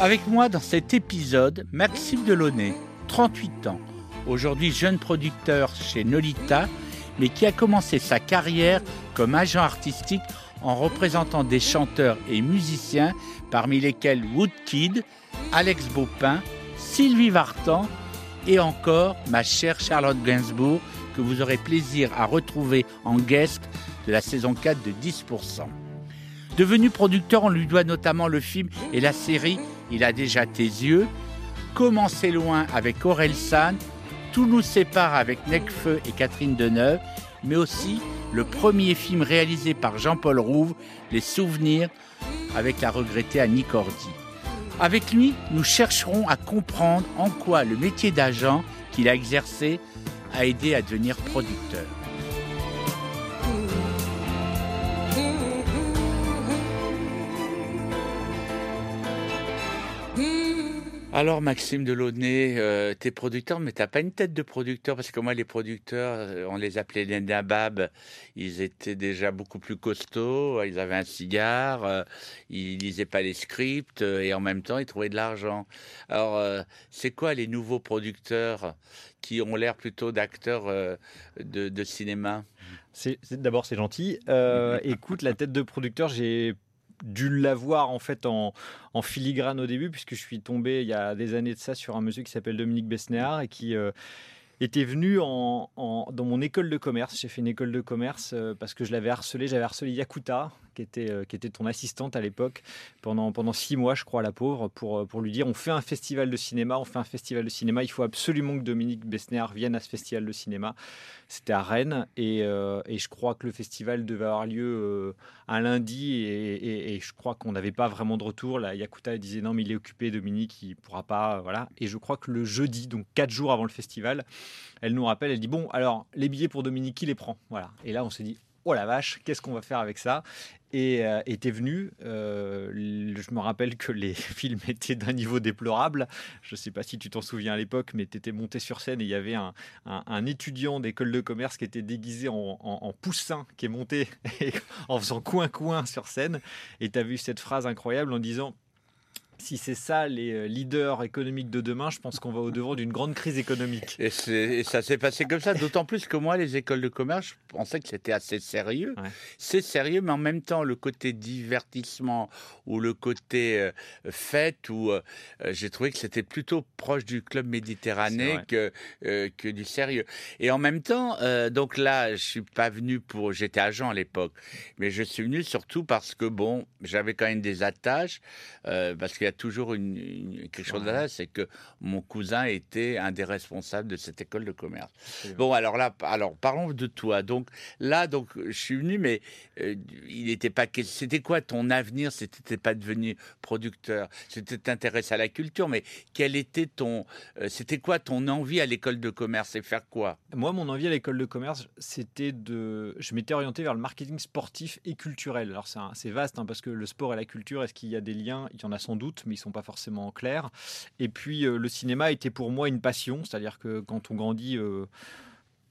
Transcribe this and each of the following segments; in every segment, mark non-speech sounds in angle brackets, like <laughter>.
Avec moi dans cet épisode, Maxime Delaunay, 38 ans, aujourd'hui jeune producteur chez Nolita, mais qui a commencé sa carrière comme agent artistique en représentant des chanteurs et musiciens, parmi lesquels Woodkid, Alex Baupin, Sylvie Vartan et encore ma chère Charlotte Gainsbourg, que vous aurez plaisir à retrouver en guest de la saison 4 de 10%. Devenu producteur, on lui doit notamment le film et la série Il a déjà tes yeux, Commencer loin avec Aurel San, Tout nous sépare avec Necfeu et Catherine Deneuve, mais aussi le premier film réalisé par Jean-Paul Rouve, Les Souvenirs, avec la regrettée Annie Cordy. Avec lui, nous chercherons à comprendre en quoi le métier d'agent qu'il a exercé a aidé à devenir producteur. Alors Maxime Delaunay, euh, t'es producteur, mais t'as pas une tête de producteur parce que moi les producteurs, euh, on les appelait les nababs, ils étaient déjà beaucoup plus costauds, ils avaient un cigare, euh, ils lisaient pas les scripts et en même temps ils trouvaient de l'argent. Alors c'est quoi les nouveaux producteurs qui ont l'air plutôt d'acteurs de, de, cinéma? D'abord c'est gentil. <laughs> écoute, la tête de producteur, j'ai dû l'avoir en fait en, filigrane au début, puisque je suis tombé il y a des années de ça sur un monsieur qui s'appelle Dominique Besnéard et qui euh, était venu en, dans mon école de commerce. J'ai fait une école de commerce euh, parce que je l'avais harcelé. J'avais harcelé Yakuta, qui était, euh, qui était ton assistante à l'époque, pendant, pendant six mois, je crois, la pauvre, pour, pour lui dire on fait un festival de cinéma, on fait un festival de cinéma, il faut absolument que Dominique Besnéard vienne à ce festival de cinéma. C'était à Rennes, et, euh, et, je crois que le festival devait avoir lieu un lundi, et, et, je crois qu'on n'avait pas vraiment de retour. La Yakuta disait non, mais il est occupé, Dominique, il pourra pas. Voilà. Et je crois que le jeudi, donc quatre jours avant le festival, elle nous rappelle, elle dit bon, alors les billets pour Dominique, qui les prend Voilà. Et là, on s'est dit oh la vache, qu'est-ce qu'on va faire avec ça? Et euh, était venu. Euh, je me rappelle que les <laughs> films étaient d'un niveau déplorable. Je ne sais pas si tu t'en souviens à l'époque, mais tu étais monté sur scène et il y avait un, étudiant d'école de commerce qui était déguisé en, poussin, qui est monté <laughs> en faisant coin-coin sur scène. Et tu as vu cette phrase incroyable en disant si c'est ça les euh, leaders économiques de demain, je pense qu'on va au devant d'une grande crise économique. Et, ça s'est passé comme ça, d'autant plus que moi, les écoles de commerce, je pensais que c'était assez sérieux. C'est sérieux, mais en même temps, le côté divertissement ou le côté euh, fête, où euh, j'ai trouvé que c'était plutôt proche du club méditerranéen que, que du sérieux. Et en même temps, donc là, je suis pas venu pour, j'étais agent à l'époque, mais je suis venu surtout parce que bon, j'avais quand même des attaches, parce que a toujours une, quelque chose là, c'est que mon cousin était un des responsables de cette école de commerce. Bon, alors là, alors parlons de toi. Donc là, donc je suis venu, mais euh, il n'était pas. C'était quoi ton avenir? C'était pas devenu producteur. C'était t'intéresser à la culture, mais quel était ton euh, C'était quoi ton envie à l'école de commerce et faire quoi? Moi, mon envie à l'école de commerce, c'était de. Je m'étais orienté vers le marketing sportif et culturel. Alors c'est vaste hein, parce que le sport et la culture, est-ce qu'il y a des liens? Il y en a sans doute mais ils sont pas forcément clairs. Et puis euh, le cinéma était pour moi une passion, c'est-à-dire que quand on grandit euh,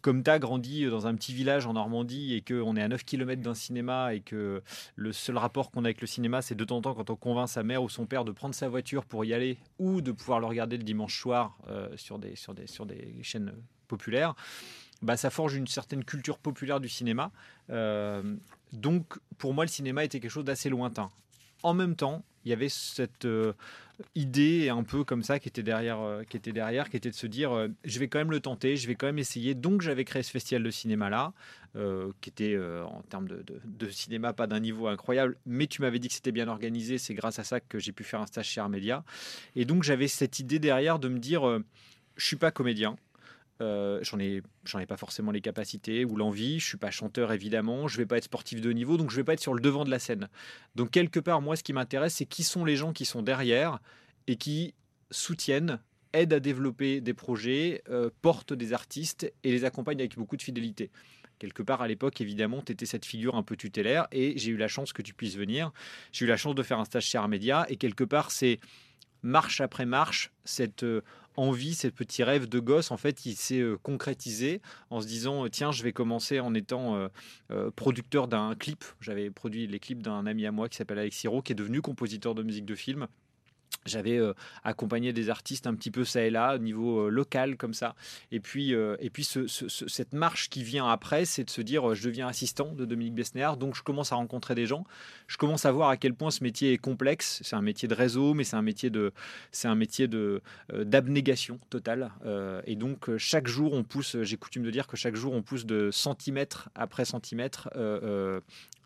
comme tu as grandi dans un petit village en Normandie et qu'on est à 9 km d'un cinéma et que le seul rapport qu'on a avec le cinéma, c'est de temps en temps quand on convainc sa mère ou son père de prendre sa voiture pour y aller ou de pouvoir le regarder le dimanche soir euh, sur des chaînes populaires, bah, ça forge une certaine culture populaire du cinéma. donc pour moi, le cinéma était quelque chose d'assez lointain. En même temps, il y avait cette euh, idée un peu comme ça qui était derrière, euh, qui était derrière, qui était de se dire, euh, je vais quand même le tenter, je vais quand même essayer. Donc j'avais créé ce festival de cinéma là, qui était en termes de, cinéma pas d'un niveau incroyable, mais tu m'avais dit que c'était bien organisé. C'est grâce à ça que j'ai pu faire un stage chez Armédia. Et donc j'avais cette idée derrière de me dire, je suis pas comédien. Euh, j'en ai, j'en ai pas forcément les capacités ou l'envie. Je suis pas chanteur évidemment. Je vais pas être sportif de niveau, donc je vais pas être sur le devant de la scène. Donc quelque part, moi, ce qui m'intéresse, c'est qui sont les gens qui sont derrière et qui soutiennent, aident à développer des projets, euh, portent des artistes et les accompagnent avec beaucoup de fidélité. Quelque part, à l'époque, évidemment, tu étais cette figure un peu tutélaire et j'ai eu la chance que tu puisses venir. J'ai eu la chance de faire un stage chez Armédia et quelque part, c'est marche après marche, cette euh, envie, ce petit rêve de gosse, en fait, il s'est euh, concrétisé en se disant euh, tiens, je vais commencer en étant producteur d'un clip. J'avais produit les clips d'un ami à moi qui s'appelle Alex Hiro, qui est devenu compositeur de musique de film. J'avais euh, accompagné des artistes un petit peu ça et là au niveau euh, local comme ça. Et puis euh, et puis ce, ce, cette marche qui vient après c'est de se dire je deviens assistant de Dominique Besnéard donc je commence à rencontrer des gens. Je commence à voir à quel point ce métier est complexe. C'est un métier de réseau mais c'est un métier de c'est un métier de d'abnégation totale. Et donc chaque jour on pousse j'ai coutume de dire que chaque jour on pousse de centimètre après centimètre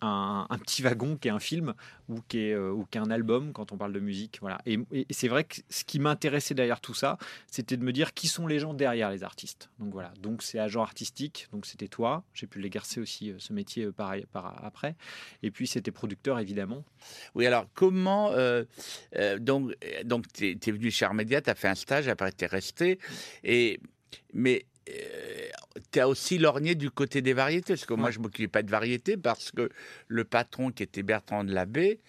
un, petit wagon qui est un film ou qui est, ou qui un album quand on parle de musique voilà et c'est vrai que ce qui m'intéressait derrière tout ça, c'était de me dire qui sont les gens derrière les artistes. Donc voilà, donc c'est agent artistique, donc c'était toi. J'ai pu l'exercer aussi euh, ce métier euh, pareil par après. Et puis c'était producteur évidemment. Oui, alors comment euh, donc donc tu es, venu chez Armédia, tu as fait un stage, après tu es resté et mais tu as aussi lorgné du côté des variétés, parce que moi je m'occupais pas de variétés parce que le patron qui était Bertrand de Labbé,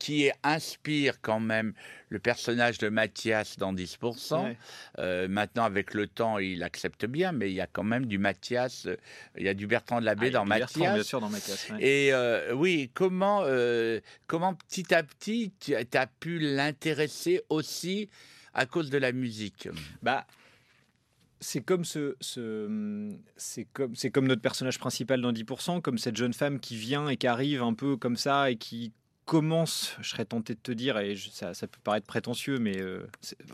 qui inspire quand même le personnage de Mathias dans 10%. Euh, maintenant, avec le temps, il accepte bien, mais il y a quand même du Mathias, euh, il y a du Bertrand de la ah, dans, Mathias. bien sûr, dans Mathias. Et euh, oui, comment, comment petit à petit tu as pu l'intéresser aussi à cause de la musique? Bah, c'est comme ce, ce c'est comme c'est comme notre personnage principal dans 10%, comme cette jeune femme qui vient et qui arrive un peu comme ça et qui commence, je serais tenté de te dire, et ça, peut paraître prétentieux, mais euh,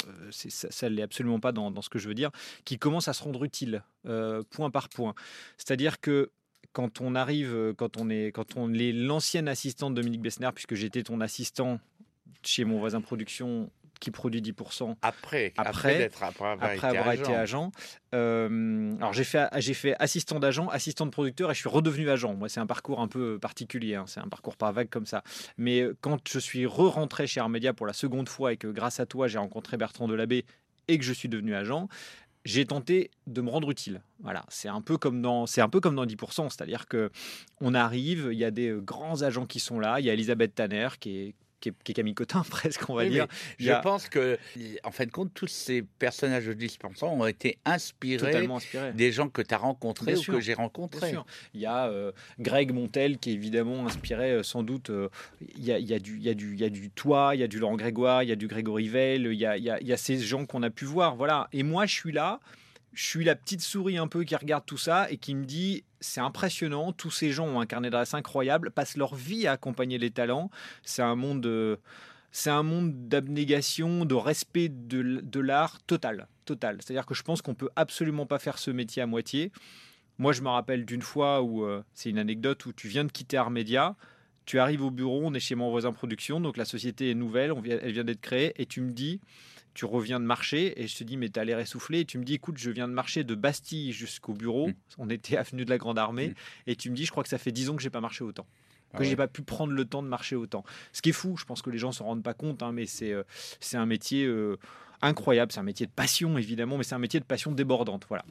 euh, ça ne l'est absolument pas dans, ce que je veux dire, qui commence à se rendre utile, euh, point par point. C'est-à-dire que quand on arrive, quand on est, quand on est l'ancienne assistante de Dominique Bessner, puisque j'étais ton assistant chez mon voisin production qui produit 10% après, après, après, avoir, été, agent. Euh, alors j'ai fait, j'ai fait assistant d'agent, assistant de producteur et je suis redevenu agent. Moi, c'est un parcours un peu particulier, hein. c'est un parcours par vague comme ça. Mais euh, quand je suis re-rentré chez Armédia pour la seconde fois et que grâce à toi, j'ai rencontré Bertrand Delabé et que je suis devenu agent, j'ai tenté de me rendre utile. Voilà, c'est un peu comme dans c'est un peu comme dans 10%, c'est-à-dire que on arrive, il y a des euh, grands agents qui sont là, il y a Elisabeth Tanner qui est qui est, Camille Cotin <laughs> presque, on va dire. Je pense que, en fin de compte, tous ces personnages de 10% ont été inspirés, des gens que tu as rencontrés ou que j'ai rencontrés. Il y a euh, Greg Montel qui est évidemment inspiré euh, sans doute. Euh, il, y a, il, y a du, il, y a du, il y a du Toi, il y a du Laurent Grégoire, il y a du Grégory Veil, il y a, il y a, il y a ces gens qu'on a pu voir. Voilà. Et moi, je suis là je suis la petite souris un peu qui regarde tout ça et qui me dit c'est impressionnant, tous ces gens ont un carnet d'adresse incroyable, passent leur vie à accompagner les talents. C'est un monde c'est un monde d'abnégation, de respect de, l'art total, total. C'est-à-dire que je pense qu'on peut absolument pas faire ce métier à moitié. Moi, je me rappelle d'une fois où euh, c'est une anecdote où tu viens de quitter Armédia, tu arrives au bureau, on est chez mon voisin production, donc la société est nouvelle, elle vient d'être créée, et tu me dis, tu reviens de marcher et je te dis mais t'as l'air essoufflé et tu me dis écoute je viens de marcher de Bastille jusqu'au bureau, mm. on était avenue de la Grande Armée mm. et tu me dis je crois que ça fait 10 ans que j'ai pas marché autant que je ah j'ai pas pu prendre le temps de marcher autant. Ce qui est fou, je pense que les gens s'en rendent pas compte, hein, mais c'est euh, c'est un métier euh, incroyable, c'est un métier de passion évidemment, mais c'est un métier de passion débordante. Voilà.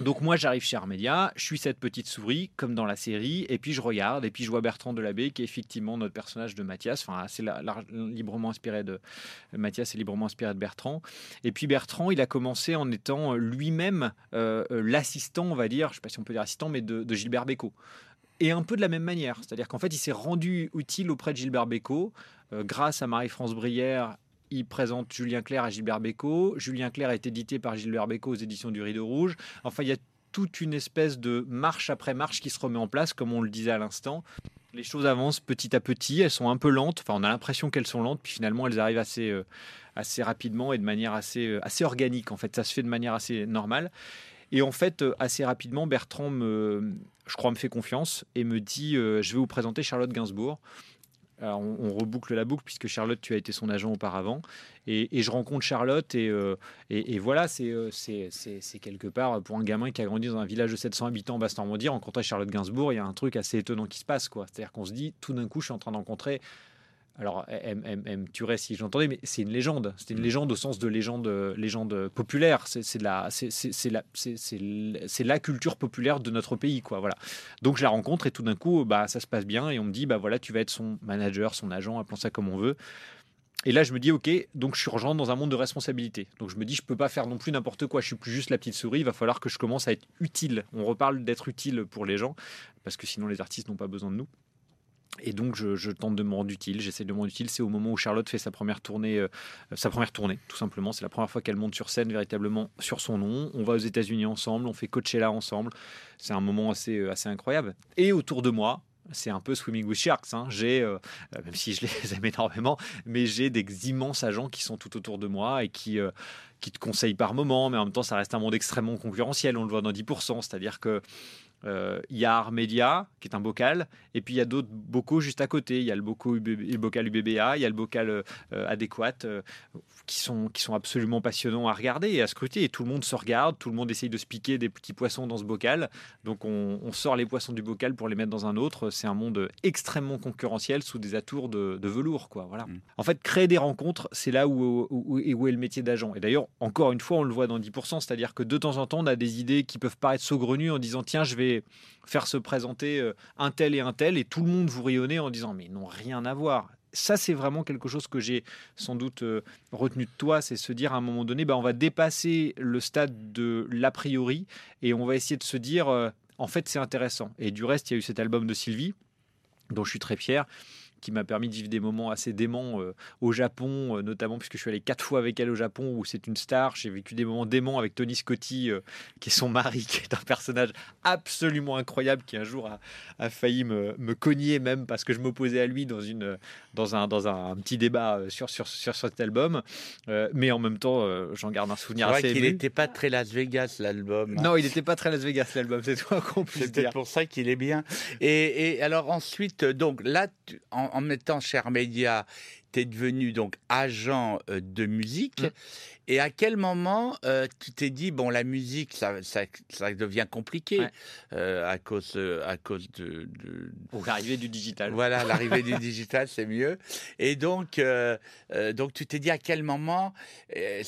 Donc moi j'arrive chez Armédia, je suis cette petite souris comme dans la série, et puis je regarde, et puis je vois Bertrand Delabé qui est effectivement notre personnage de Mathias, enfin c'est librement inspiré de Mathias, est librement inspiré de Bertrand. Et puis Bertrand, il a commencé en étant lui-même euh, euh, l'assistant, on va dire, je sais pas si on peut dire assistant, mais de, Gilbert Bécaud. Et un peu de la même manière, c'est-à-dire qu'en fait il s'est rendu utile auprès de Gilbert Bécaud, euh, grâce à Marie-France Brière il présente Julien Clerc à Gilbert Bécaud. Julien Clerc est édité par Gilbert Bécaud aux éditions du Rideau Rouge. Enfin, il y a toute une espèce de marche après marche qui se remet en place, comme on le disait à l'instant. Les choses avancent petit à petit, elles sont un peu lentes, enfin on a l'impression qu'elles sont lentes, puis finalement elles arrivent assez, euh, assez rapidement et de manière assez, euh, assez organique, en fait ça se fait de manière assez normale. Et en fait, euh, assez rapidement, Bertrand, me, je crois, me fait confiance et me dit, je vais vous présenter Charlotte Gainsbourg on, reboucle la boucle puisque Charlotte, tu as été son agent auparavant. Et, je rencontre Charlotte et, euh, voilà, euh, c'est quelque part pour un gamin qui a grandi dans un village de 700 habitants en Basse-Normandie, rencontrer Charlotte Gainsbourg, il y a un truc assez étonnant qui se passe. C'est-à-dire qu'on se dit, tout d'un coup, je suis en train de rencontrer alors, elle, me tuerait si j'entendais, mais c'est une légende. C'est une mm. légende au sens de légende, légende populaire. C'est la, c'est la, c'est la culture populaire de notre pays, quoi. Voilà. Donc je la rencontre et tout d'un coup, bah ça se passe bien et on me dit, bah voilà, tu vas être son manager, son agent, appelons ça comme on veut. Et là, je me dis, ok, donc je suis rejoint dans un monde de responsabilité. Donc je me dis, je peux pas faire non plus n'importe quoi. Je suis plus juste la petite souris. Il va falloir que je commence à être utile. On reparle d'être utile pour les gens parce que sinon les artistes n'ont pas besoin de nous. Et donc, je, tente de me rendre utile. J'essaie de me rendre utile. C'est au moment où Charlotte fait sa première tournée, euh, sa première tournée, tout simplement. C'est la première fois qu'elle monte sur scène véritablement sur son nom. On va aux États-Unis ensemble, on fait Coachella ensemble. C'est un moment assez, euh, assez incroyable. Et autour de moi, c'est un peu Swimming with Sharks. Hein. J'ai, euh, même si je les <laughs> aime énormément, mais j'ai des immenses agents qui sont tout autour de moi et qui, qui te conseillent par moment. Mais en même temps, ça reste un monde extrêmement concurrentiel. On le voit dans 10%. C'est-à-dire que euh, il y a Armedia, qui est un bocal, et puis il y a d'autres bocaux juste à côté. Il y a le, bocal, le bocal UBBA, il y a le bocal euh, adéquat, euh, qui, sont, qui sont absolument passionnants à regarder et à scruter. Et tout le monde se regarde, tout le monde essaye de se piquer des petits poissons dans ce bocal. Donc on, sort les poissons du bocal pour les mettre dans un autre. C'est un monde extrêmement concurrentiel sous des atours de, velours. Quoi. Voilà. Mm. En fait, créer des rencontres, c'est là où, où, où, est le métier d'agent. Et d'ailleurs, encore une fois, on le voit dans 10%, c'est-à-dire que de temps en temps, on a des idées qui peuvent paraître saugrenues en disant tiens, je vais faire se présenter euh, un tel et un tel, et tout le monde vous rayonnait en disant mais ils n'ont rien à voir. Ça, c'est vraiment quelque chose que j'ai sans doute euh, retenu de toi, c'est se dire à un moment donné, bah, on va dépasser le stade de l'a priori et on va essayer de se dire, euh, en fait, c'est intéressant. Et du reste, il y a eu cet album de Sylvie, dont je suis très fier qui m'a permis de vivre des moments assez déments euh, au Japon, euh, notamment puisque je suis allé quatre fois avec elle au Japon où c'est une star. J'ai vécu des moments déments avec Tony Scotti, euh, qui est son mari, <laughs> qui est un personnage absolument incroyable, qui un jour a, failli me, me, cogner même parce que je m'opposais à lui dans, une, dans, un, dans un, petit débat sur, sur, sur cet album. mais en même temps, j'en garde un souvenir assez qu'il n'était pas très Las Vegas, l'album. Non, il n'était pas très Las Vegas, l'album, c'est toi qu'on. C'est pour ça qu'il est bien. Et, et, alors ensuite, donc là, en, en, mettant Cher Média, tu es devenu donc agent euh, de musique. Mmh. Et à quel moment euh, tu t'es dit, bon, la musique, ça, ça, devient compliqué euh, à cause, à cause de, de... l'arrivée du digital. Voilà, l'arrivée du <laughs> digital, c'est mieux. Et donc, donc tu t'es dit à quel moment...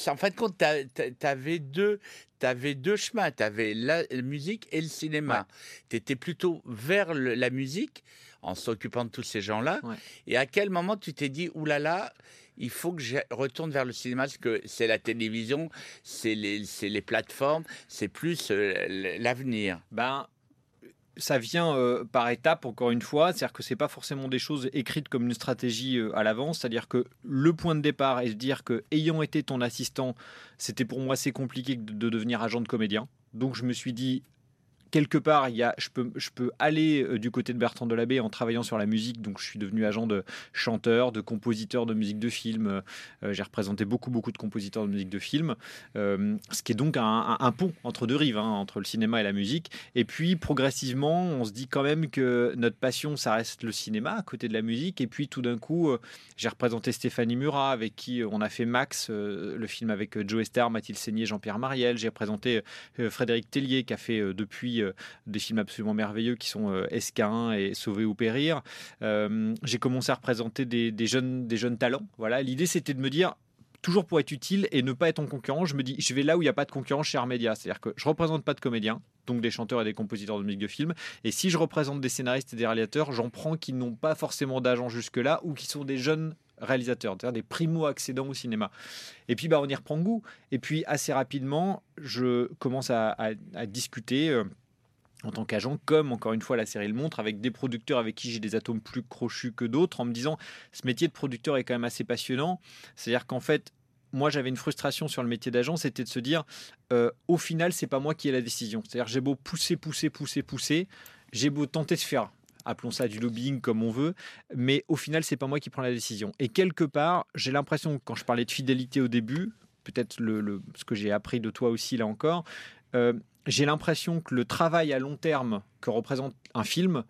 en fin de compte, tu avais deux, avais deux chemins. Tu avais la, musique et le cinéma. Tu étais plutôt vers la musique en s'occupant de tous ces gens-là. Et à quel moment tu t'es dit, oulala, là là, il faut que je retourne vers le cinéma, parce que c'est la télévision, c'est les, les, plateformes, c'est plus euh, l'avenir Ben, ça vient euh, par étapes, encore une fois. C'est-à-dire que ce n'est pas forcément des choses écrites comme une stratégie euh, à l'avance. C'est-à-dire que le point de départ est de dire que, ayant été ton assistant, c'était pour moi assez compliqué de devenir agent de comédien. Donc je me suis dit, quelque part, il y a, je, peux, je peux aller euh, du côté de Bertrand Delabé en travaillant sur la musique. Donc, je suis devenu agent de chanteur, de compositeur de musique de film. Euh, euh, j'ai représenté beaucoup, beaucoup de compositeurs de musique de film. ce qui est donc un, pont entre deux rives, hein, entre le cinéma et la musique. Et puis, progressivement, on se dit quand même que notre passion, ça reste le cinéma à côté de la musique. Et puis, tout d'un coup, j'ai représenté Stéphanie Murat, avec qui on a fait Max, le film avec Joe Star, Mathilde Seigné, Jean-Pierre Mariel. J'ai représenté Frédéric Tellier, qui a fait depuis euh, des films absolument merveilleux qui sont euh, SK1 et Sauver ou Périr. Euh, j'ai commencé à représenter des, jeunes, talents. Voilà, l'idée c'était de me dire toujours pour être utile et ne pas être en concurrent, je me dis, je vais là où il n'y a pas de concurrence chez Armédia. C'est-à-dire que je représente pas de comédiens, donc des chanteurs et des compositeurs de musique de film. Et si je représente des scénaristes et des réalisateurs, j'en prends qui n'ont pas forcément d'agent jusque-là ou qui sont des jeunes réalisateurs, c'est-à-dire des primo-accédants au cinéma. Et puis, bah, on y reprend goût. Et puis, assez rapidement, je commence à, discuter en tant qu'agent, comme encore une fois la série le montre, avec des producteurs avec qui j'ai des atomes plus crochus que d'autres, en me disant ce métier de producteur est quand même assez passionnant. C'est-à-dire qu'en fait, moi j'avais une frustration sur le métier d'agent, c'était de se dire euh, au final c'est pas moi qui ai la décision. C'est-à-dire j'ai beau pousser, pousser, pousser, pousser, j'ai beau tenter de faire appelons ça du lobbying comme on veut, mais au final, c'est pas moi qui prends la décision. Et quelque part, j'ai l'impression, quand je parlais de fidélité au début, peut-être le, ce que j'ai appris de toi aussi là encore, euh, j'ai l'impression que le travail à long terme que représente un film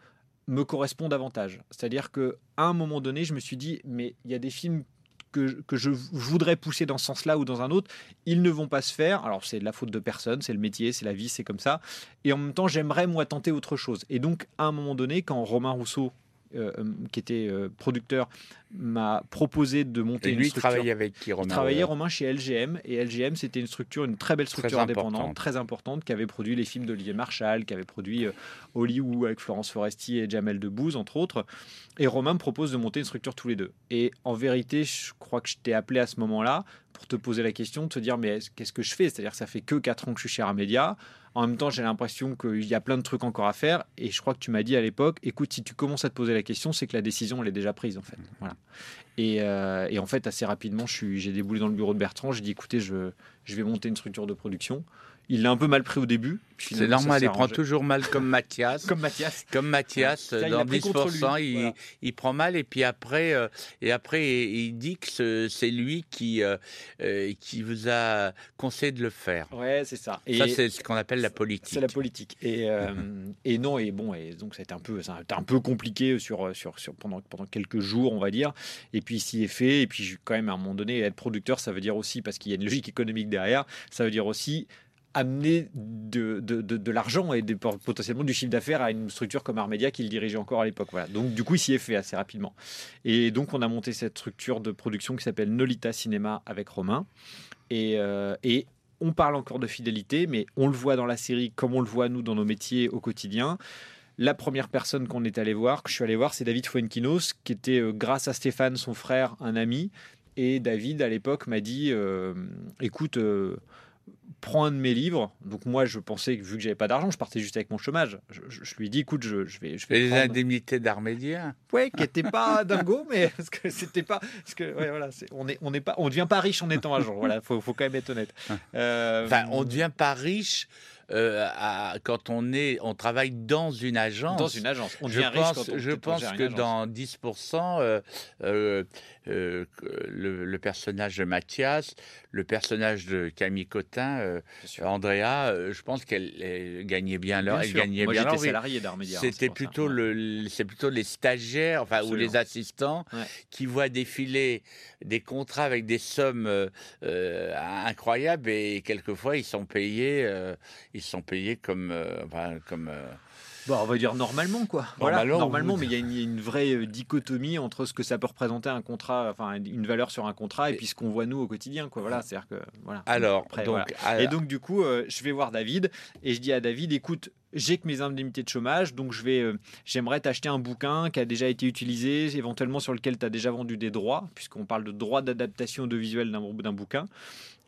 me correspond davantage. C'est-à-dire qu'à un moment donné, je me suis dit, mais il y a des films que, que, je voudrais pousser dans ce sens-là ou dans un autre, ils ne vont pas se faire. Alors c'est la faute de personne, c'est le métier, c'est la vie, c'est comme ça. Et en même temps, j'aimerais moi tenter autre chose. Et donc à un moment donné, quand Romain Rousseau euh, qui était euh, producteur, m'a proposé de monter et lui, une structure. travaillait avec qui Romain Il travaillait Romain chez LGM et LGM c'était une structure, une très belle structure indépendante, très importante, qui avait produit les films d'Olivier Marshall, qui avait produit euh, Hollywood avec Florence Foresti et Jamel Debbouze entre autres. Et Romain me propose de monter une structure tous les deux. Et en vérité, je crois que je t'ai appelé à ce moment-là pour te poser la question, te dire mais qu'est-ce que je fais? C'est-à-dire ça fait que 4 ans que je suis chez Armédia. En même temps, j'ai l'impression qu'il y a plein de trucs encore à faire. Et je crois que tu m'as dit à l'époque, écoute, si tu commences à te poser la question, c'est que la décision, elle est déjà prise, en fait. Voilà. Et, euh, en fait, assez rapidement, j'ai déboulé dans le bureau de Bertrand. J'ai dit, écoutez, je, je vais monter une structure de production. Il l'a un peu mal pris au début. C'est normal, il prend toujours mal comme <laughs> Mathias. comme Mathias. Comme Mathias, dans 10%, il, il, prend mal et puis après, euh, et après il dit que c'est lui qui, euh, euh, qui vous a conseillé de le faire. Ouais, c'est ça. Et ça, c'est ce qu'on appelle la politique. C'est la politique. Et, <laughs> et non, et bon, et donc ça a été un peu, ça a été un peu compliqué sur, sur, sur, pendant, pendant quelques jours, on va dire. Et puis, s'y est fait. Et puis, quand même, à un moment donné, être producteur, ça veut dire aussi, parce qu'il y a une logique économique derrière, ça veut dire aussi amener de, de, de, l'argent et potentiellement du chiffre d'affaires à une structure comme Armedia qu'il dirigeait encore à l'époque. Voilà. Donc du coup, il s'y est fait assez rapidement. Et donc on a monté cette structure de production qui s'appelle Nolita Cinéma avec Romain. Et, euh, et on parle encore de fidélité, mais on le voit dans la série comme on le voit nous dans nos métiers au quotidien. La première personne qu'on est allé voir, que je suis allé voir, c'est David Fuenquinos, qui était, euh, grâce à Stéphane, son frère, un ami. Et David, à l'époque, m'a dit euh, Écoute, prends un de mes livres. Donc moi, je pensais que vu que j'avais pas d'argent, je partais juste avec mon chômage. Je, lui dit, écoute, je, je vais, je vais les indemnités d'Armédien. Oui, qui n'étaient pas <laughs> dingo, mais parce que c'était pas, parce que ouais, voilà, on est, on n'est pas, on devient pas riche en étant agent. Voilà, faut, faut quand même être honnête. Euh, enfin, on devient pas riche euh, quand on est, on travaille dans une agence. Dans une agence. On je pense, je pense que dans 10%, euh, euh, le, personnage de Mathias, le personnage de Camille Cotin, Andrea, je pense qu'elle gagnait bien leur, elle gagnait Moi, bien leur salarié d'Armédia. Hein, C'était plutôt le, c'est plutôt les stagiaires, enfin ou les assistants qui voient défiler des contrats avec des sommes incroyables et quelquefois ils sont payés, ils sont payés comme, euh, comme euh, Bon, on va dire normalement, quoi. Voilà, normalement, mais il y, a une vraie euh, dichotomie entre ce que ça peut représenter un contrat, enfin une valeur sur un contrat, et, puis ce qu'on voit nous au quotidien, quoi. Voilà, c'est-à-dire que voilà. Alors, donc, et donc du coup, je vais voir David et je dis à David, écoute, j'ai que mes indemnités de chômage, donc je vais, j'aimerais t'acheter un bouquin qui a déjà été utilisé, éventuellement sur lequel tu as déjà vendu des droits, puisqu'on parle de droits d'adaptation audiovisuelle d'un bouquin.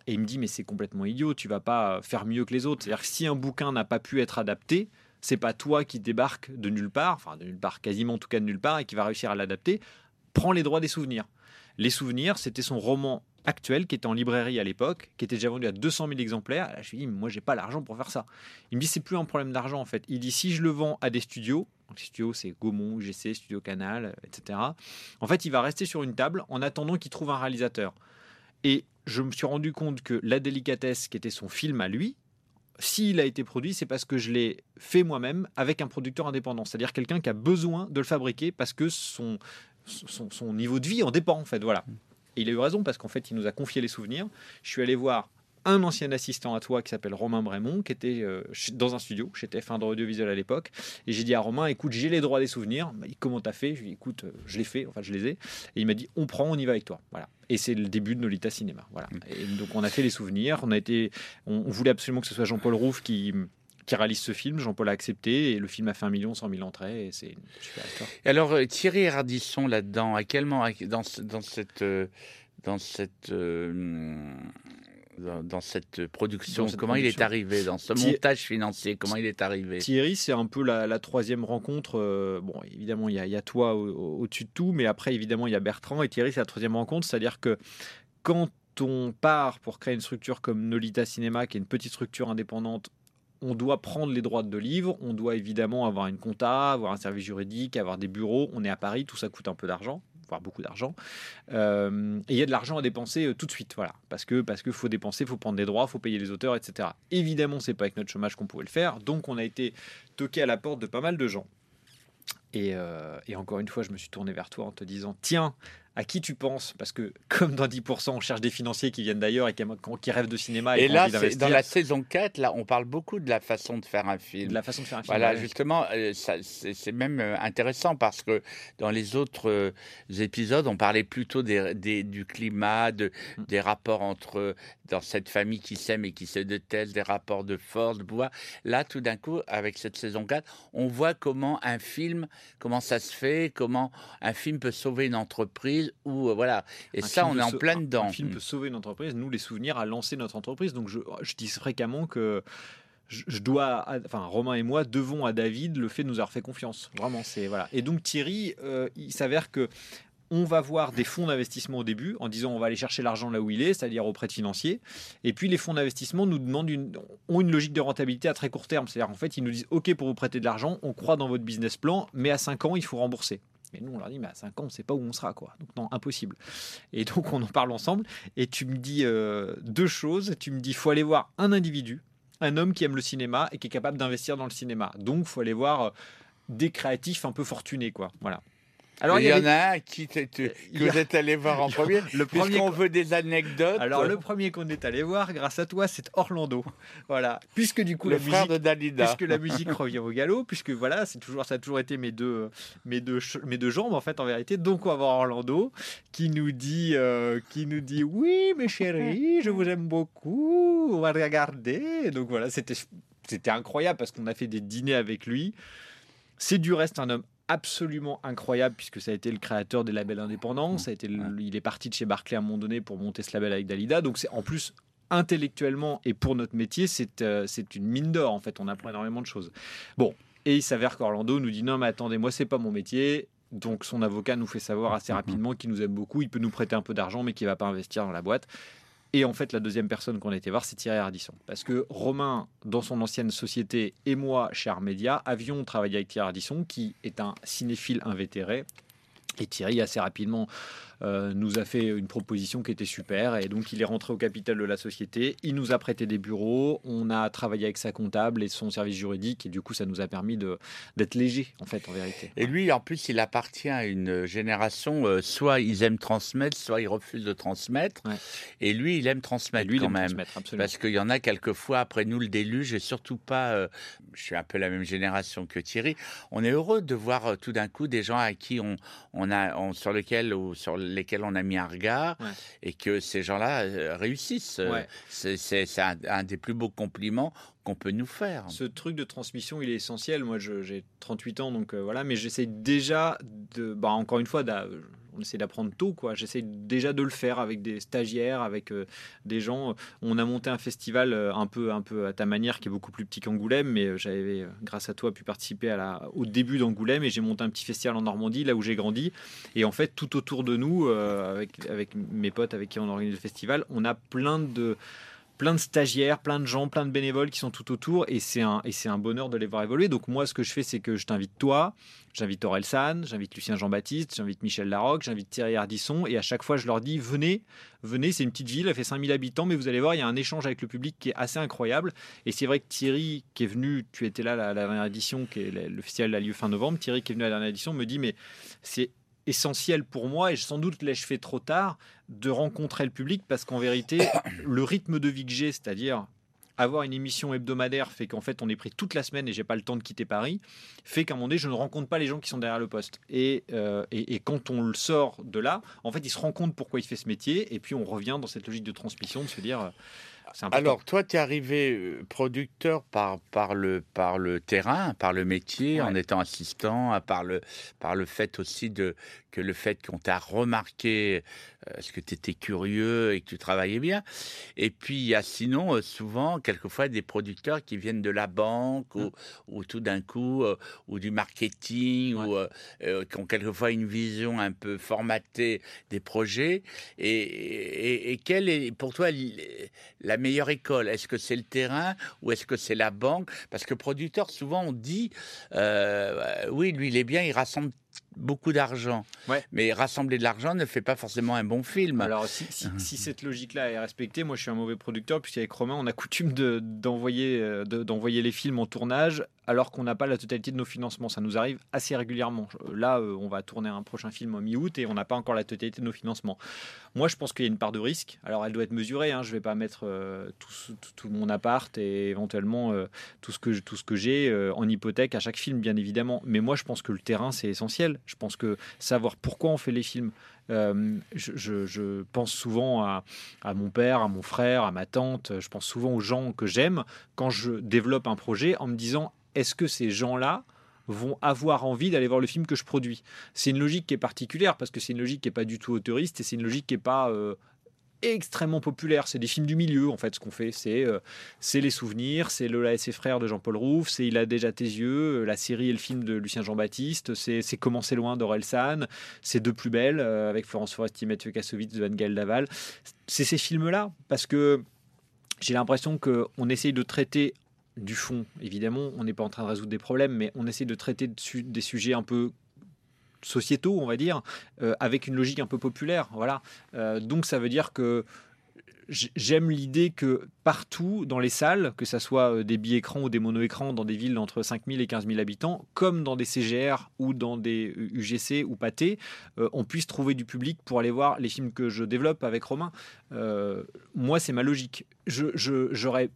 Et il me dit, mais c'est complètement idiot, tu vas pas faire mieux que les autres. C'est-à-dire que si un bouquin n'a pas pu être adapté, c'est pas toi qui débarque de nulle part, enfin de nulle part, quasiment en tout cas de nulle part, et qui va réussir à l'adapter. Prends les droits des souvenirs. Les souvenirs, c'était son roman actuel qui était en librairie à l'époque, qui était déjà vendu à 200 000 exemplaires. je lui dis, moi, j'ai pas l'argent pour faire ça. Il me dit, c'est plus un problème d'argent en fait. Il dit, si je le vends à des studios, les studios, c'est Gaumont, GC, Studio Canal, etc. En fait, il va rester sur une table en attendant qu'il trouve un réalisateur. Et je me suis rendu compte que La délicatesse, qui était son film à lui, s'il a été produit, c'est parce que je l'ai fait moi-même avec un producteur indépendant, c'est-à-dire quelqu'un qui a besoin de le fabriquer parce que son, son, niveau de vie en dépend, en fait. Voilà. Et il a eu raison parce qu'en fait, il nous a confié les souvenirs. Je suis allé voir un ancien assistant à toi qui s'appelle Romain Brémont, qui était euh, dans un studio chez TF1 de audiovisuel à l'époque. Et j'ai dit à Romain, écoute, j'ai les droits des souvenirs. Comment t'as fait? Je lui ai dit, écoute, euh, je l'ai fait, enfin je les ai. Et il m'a dit, on prend, on y va avec toi. Voilà. Et c'est le début de Nolita Cinéma. Voilà. Mm. Et donc on a fait les souvenirs. On a été, on, voulait absolument que ce soit Jean-Paul Rouff qui qui réalise ce film. Jean-Paul a accepté et le film a fait un million, cent mille entrées et c'est une super histoire. Et alors euh, Thierry Ardisson là-dedans, à quel moment dans, dans cette dans cette dans, cette production Comment il est arrivé dans ce montage financier Comment il est arrivé Thierry, c'est un peu la, troisième rencontre. Euh, bon, évidemment, il y, a, toi au-dessus de tout, mais après, évidemment, il y a Bertrand. Et Thierry, c'est la troisième rencontre. C'est-à-dire que quand on part pour créer une structure comme Nolita Cinéma, qui est une petite structure indépendante, on doit prendre les droits de livres, on doit évidemment avoir une compta, avoir un service juridique, avoir des bureaux. On est à Paris, tout ça coûte un peu d'argent beaucoup d'argent. Euh, et il y a de l'argent à dépenser euh, tout de suite, voilà, parce que parce qu'il faut dépenser, faut prendre des droits, faut payer les auteurs, etc. Évidemment, c'est pas avec notre chômage qu'on pouvait le faire, donc on a été toqué à la porte de pas mal de gens. Et, euh, et, encore une fois, je me suis tourné vers toi en te disant Tiens, à qui tu penses? Parce que, <laughs> comme dans 10%, on cherche des financiers qui viennent d'ailleurs et qui, rêvent de cinéma. Et, là, dans la saison 4, là, on parle beaucoup de la façon de faire un film. De la façon de faire un film. Voilà, justement, euh, c'est même euh, intéressant parce que dans les autres euh, épisodes, on parlait plutôt des, du climat, de, mm. des rapports entre, dans cette famille qui s'aime et qui se déteste, des rapports de force, de pouvoir. Là, tout d'un coup, avec cette saison 4, on voit comment un film, comment ça se fait, comment un film peut sauver une entreprise entreprise ou euh, voilà. Et ça, on est en plein dedans. Un film Mm. peut sauver une entreprise. Nous, les souvenirs a lancé notre entreprise. Donc, je, je dis fréquemment que je, dois, à- enfin, Romain et moi devons à David le fait de nous avoir fait confiance. Vraiment, c'est voilà. Et donc Thierry, euh, il s'avère que on va voir des fonds d'investissement au début en disant on va aller chercher l'argent là où il est, c'est-à-dire auprès de financiers. Et puis les fonds d'investissement nous demandent une, ont une logique de rentabilité à très court terme. C'est-à-dire en fait ils nous disent ok pour vous prêter de l'argent, on croit dans votre business plan, mais à 5 ans il faut rembourser. Et nous on leur dit mais à 5 ans on ne sait pas où on sera quoi. Donc non impossible. Et donc on en parle ensemble et tu me dis euh, deux choses. Tu me dis faut aller voir un individu, un homme qui aime le cinéma et qui est capable d'investir dans le cinéma. Donc faut aller voir euh, des créatifs un peu fortunés quoi. Voilà. Alors, il y, avait- en a un qui que a- vous êtes allé voir en premier. <laughs> le premier Puisqu'on veut des anecdotes. Alors le premier qu'on est allé voir, grâce à toi, c'est Orlando. <laughs> Voilà. Puisque du coup le la frère musique, de Dalida. puisque la <laughs> musique revient au galop, puisque voilà, c'est toujours ça a toujours été mes deux mes deux mes deux jambes en fait en vérité. Donc on va voir Orlando qui nous dit euh, qui nous dit oui mes chéris, je vous aime beaucoup, on va regarder. Donc voilà, c'était c'était incroyable parce qu'on a fait des dîners avec lui. C'est du reste un homme absolument incroyable puisque ça a été le créateur des labels indépendants. Ça a été le- il est parti de chez Barclay à un moment donné pour monter ce label avec Dalida. Donc c'est en plus intellectuellement et pour notre métier, c'est euh, c'est une mine d'or en fait. On apprend énormément de choses. Bon, et il s'avère qu'Orlando nous dit non mais attendez, moi c'est pas mon métier. Donc son avocat nous fait savoir assez rapidement qu'il nous aime beaucoup, il peut nous prêter un peu d'argent mais qu'il va pas investir dans la boîte. Et en fait, la deuxième personne qu'on a été voir, c'est Thierry Ardisson. Parce que Romain, dans son ancienne société, et moi, chez Armédia, avions travaillé avec Thierry Ardisson, qui est un cinéphile invétéré. Et Thierry, assez rapidement, euh, nous a fait une proposition qui était super. Et donc, il est rentré au capital de la société. Il nous a prêté des bureaux. On a travaillé avec sa comptable et son service juridique. Et du coup, ça nous a permis d'être léger, en fait, en vérité. Et lui, en plus, il appartient à une génération, euh, soit ils aiment transmettre, soit ils refusent de transmettre. Ouais. Et lui, il aime Et transmettre lui, il quand aime même. transmettre. Parce qu'il y en a quelquefois, après nous, le déluge, et surtout pas, euh, je suis un peu la même génération que Thierry, on est heureux de voir tout d'un coup des gens à qui on, on a, on- sur, lesquels, ou sur lesquels on a mis un regard, Ouais. et que ces gens-là euh, réussissent. Euh, Ouais. C'est un, un des plus beaux compliments qu'on peut nous faire. Ce truc de transmission, il est essentiel. Moi, j'ai 38 ans, donc euh, voilà, mais j'essaie déjà de, bah, encore une fois, d'a- on essaie d'apprendre tôt, quoi. J'essaie déjà de le faire avec des stagiaires, avec euh, des gens. On a monté un festival euh, un peu, un peu à ta manière, qui est beaucoup plus petit qu'Angoulême, mais euh, j'avais, grâce à toi, pu participer à la, au début d'Angoulême et j'ai monté un petit festival en Normandie, là où j'ai grandi. Et en fait, tout autour de nous, avec, avec mes potes avec qui on organise le festival, on a plein de plein de stagiaires, plein de gens, plein de bénévoles qui sont tout autour et c'est un, un bonheur de les voir évoluer. Donc moi, ce que je fais, c'est que je t'invite toi, j'invite Aurel San, j'invite Lucien Jean-Baptiste, j'invite Michel Larocque, j'invite Thierry Ardisson et à chaque fois, je leur dis, venez, venez, c'est une petite ville, elle fait 5000 habitants, mais vous allez voir, il y a un échange avec le public qui est assez incroyable. Et c'est vrai que Thierry, qui est venu, tu étais là la, la dernière édition, qui est le festival a lieu fin novembre, Thierry qui est venu à la dernière édition me dit, mais c'est essentiel pour moi et sans doute l'ai-je fait trop tard de rencontrer le public parce qu'en vérité <coughs> le rythme de vie que j'ai c'est-à-dire avoir une émission hebdomadaire fait qu'en fait on est pris toute la semaine et j'ai pas le temps de quitter Paris fait qu'à un moment donné je ne rencontre pas les gens qui sont derrière le poste et, euh, et, et quand on le sort de là en fait il se rend compte pourquoi il fait ce métier et puis on revient dans cette logique de transmission de se dire euh. Alors, toi, tu es arrivé euh, producteur par, par, le, par le terrain, par le métier, Ouais. en étant assistant, par le, par le fait aussi de, que le fait qu'on t'a remarqué, euh, ce que tu étais curieux et que tu travaillais bien? Et puis, il y a sinon, euh, souvent, quelquefois, des producteurs qui viennent de la banque ou, ou tout d'un coup, euh, ou du marketing, Ouais. ou euh, euh, qui ont quelquefois une vision un peu formatée des projets. Et, et, et quelle est pour toi la meilleure école? Est-ce que c'est le terrain ou est-ce que c'est la banque? Parce que producteur, souvent on dit, euh, oui, lui il est bien, il rassemble beaucoup d'argent. Ouais. Mais rassembler de l'argent ne fait pas forcément un bon film. Alors, si, si- si cette logique-là est respectée, moi je suis un mauvais producteur, puisqu'avec Romain, on a coutume de- d'envoyer euh, de- d'envoyer les films en tournage alors qu'on n'a pas la totalité de nos financements. Ça nous arrive assez régulièrement. Là, euh, on va tourner un prochain film en mi-août et on n'a pas encore la totalité de nos financements. Moi, je pense qu'il y a une part de risque. Alors, elle doit être mesurée. Hein. Je ne vais pas mettre euh, tout, mon appart et éventuellement euh, tout ce que, j'ai en hypothèque à chaque film, bien évidemment. Mais moi, je pense que le terrain, c'est essentiel. Je pense que savoir pourquoi on fait les films, je, pense souvent à mon père, à mon frère, à ma tante. Je pense souvent aux gens que j'aime quand je développe un projet en me disant est-ce que ces gens-là vont avoir envie d'aller voir le film que je produis? C'est une logique qui est particulière parce que c'est une logique qui n'est pas du tout autoriste et c'est une logique qui n'est pas euh, extrêmement populaire. C'est des films du milieu, en fait, ce qu'on fait. C'est euh, les souvenirs, c'est Lola et ses frères de Jean-Paul Rouff, c'est Il a déjà tes yeux, euh, la série et le film de Lucien Jean-Baptiste, c'est Comment c'est loin d'Aurel San, c'est Deux plus belles avec Florence Foresti, Mathieu Kassovitz, de Anne Daval. C'est ces films-là, parce que j'ai l'impression qu'on essaye de traiter du fond, évidemment, on n'est pas en train de résoudre des problèmes, mais on essaie de traiter des sujets un peu sociétaux, on va dire, euh, avec une logique un peu populaire. Voilà. Euh, donc ça veut dire que j'aime l'idée que partout dans les salles, que ce soit euh, des bi-écrans ou des mono-écrans dans des villes entre 5000 et 15 000 habitants, comme dans des CGR ou dans des UGC ou pâtés, on puisse trouver du public pour aller voir les films que je développe avec Romain. moi, c'est ma logique. Je, j'aurais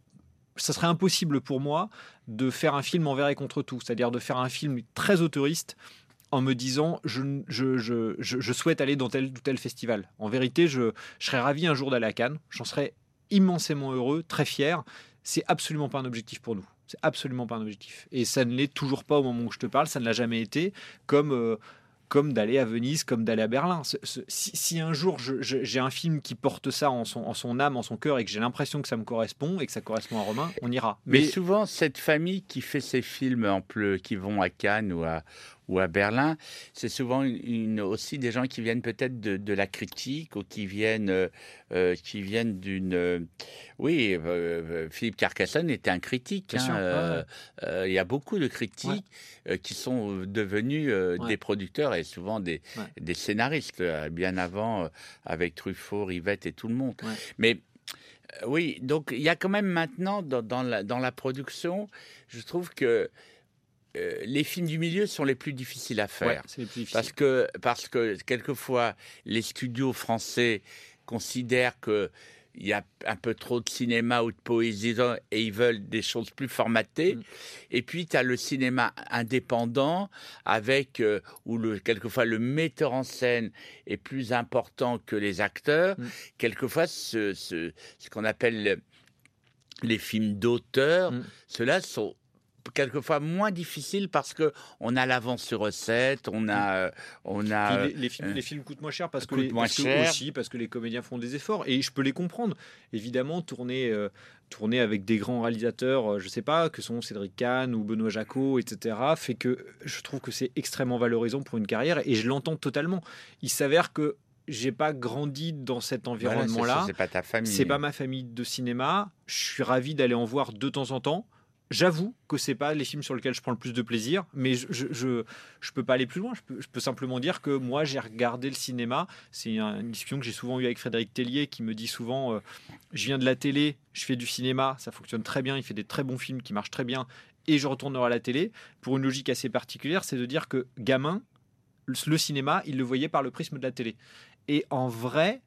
ça serait impossible pour moi de faire un film envers et contre tout, c'est-à-dire de faire un film très autoriste en me disant je, souhaite aller dans tel ou tel festival. En vérité, je, serais ravi un jour d'aller à Cannes. J'en serais immensément heureux, très fier. C'est absolument pas un objectif pour nous. C'est absolument pas un objectif. Et ça ne l'est toujours pas au moment où je te parle. Ça ne l'a jamais été. Comme euh, comme d'aller à Venise, comme d'aller à Berlin. si, un jour j'ai un film qui porte ça en son, en son âme, en son cœur, et que j'ai l'impression que ça me correspond et que ça correspond à Romain, on ira. Mais, souvent, cette famille qui fait ces films en pleu, qui vont à Cannes ou à, ou à Berlin, c'est souvent une, aussi des gens qui viennent peut-être de, la critique ou qui viennent, euh, euh, qui viennent d'une. Euh, oui, Philippe Carcassonne était un critique. Hein, il y a beaucoup de critiques qui sont devenus des producteurs et souvent des, des scénaristes, bien avant, avec Truffaut, Rivette et tout le monde. Mais oui, donc il y a quand même maintenant dans, dans, la, dans la production, je trouve que euh, les films du milieu sont les plus difficiles à faire. Parce que, parce que quelquefois, les studios français considèrent que il y a un peu trop de cinéma ou de poésie et ils veulent des choses plus formatées. Mm. Et puis, tu as le cinéma indépendant avec, euh, où le, quelquefois le metteur en scène est plus important que les acteurs. Mm. Quelquefois, ce, ce, ce qu'on appelle les films d'auteur, mm. ceux-là sont quelquefois moins difficile parce que on a l'avance sur recette, on a, euh, on a. Les, les, films, euh, les, films, coûtent moins cher parce que, les, parce que aussi parce que les comédiens font des efforts et je peux les comprendre. Évidemment, tourner. Euh, tourner avec des grands réalisateurs, je sais pas, que sont Cédric Kahn ou Benoît Jacot, etc., fait que je trouve que c'est extrêmement valorisant pour une carrière et je l'entends totalement. Il s'avère que j'ai pas grandi dans cet environnement-là. c'est pas ta famille. C'est pas ma famille de cinéma. Je suis ravi d'aller en voir de temps en temps. J'avoue que c'est pas les films sur lesquels je prends le plus de plaisir, mais je je, je, peux pas aller plus loin. Je peux, simplement dire que moi j'ai regardé le cinéma. C'est une discussion que j'ai souvent eue avec Frédéric Tellier qui me dit souvent euh, je viens de la télé, je fais du cinéma, ça fonctionne très bien, il fait des très bons films qui marchent très bien, et je retournerai à la télé pour une logique assez particulière, c'est de dire que gamin, le cinéma, il le voyait par le prisme de la télé. Et en vrai,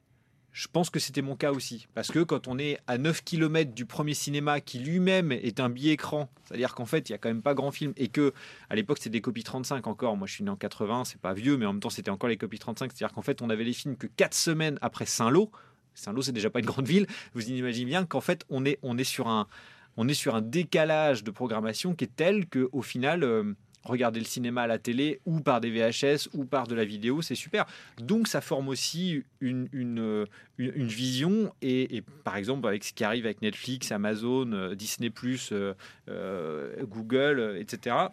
je pense que c'était mon cas aussi. Parce que quand on est à 9 km du premier cinéma qui lui-même est un billet écran, c'est-à-dire qu'en fait, il y a quand même pas grand film et que à l'époque, c'était des copies 35 encore. Moi, je suis né en 80, c'est pas vieux, mais en même temps, c'était encore les copies 35. C'est-à-dire qu'en fait, on avait les films que 4 semaines après Saint-Lô. Saint-Lô, c'est déjà pas une grande ville. Vous imaginez bien qu'en fait, on est, on est sur un on est sur un décalage de programmation qui est tel qu'au final, euh, regarder le cinéma à la télé ou par des VHS ou par de la vidéo, c'est super. Donc ça forme aussi une, une, vision et, par exemple avec ce qui arrive avec Netflix, Amazon, euh, Disney ⁇ euh, euh, Google, etc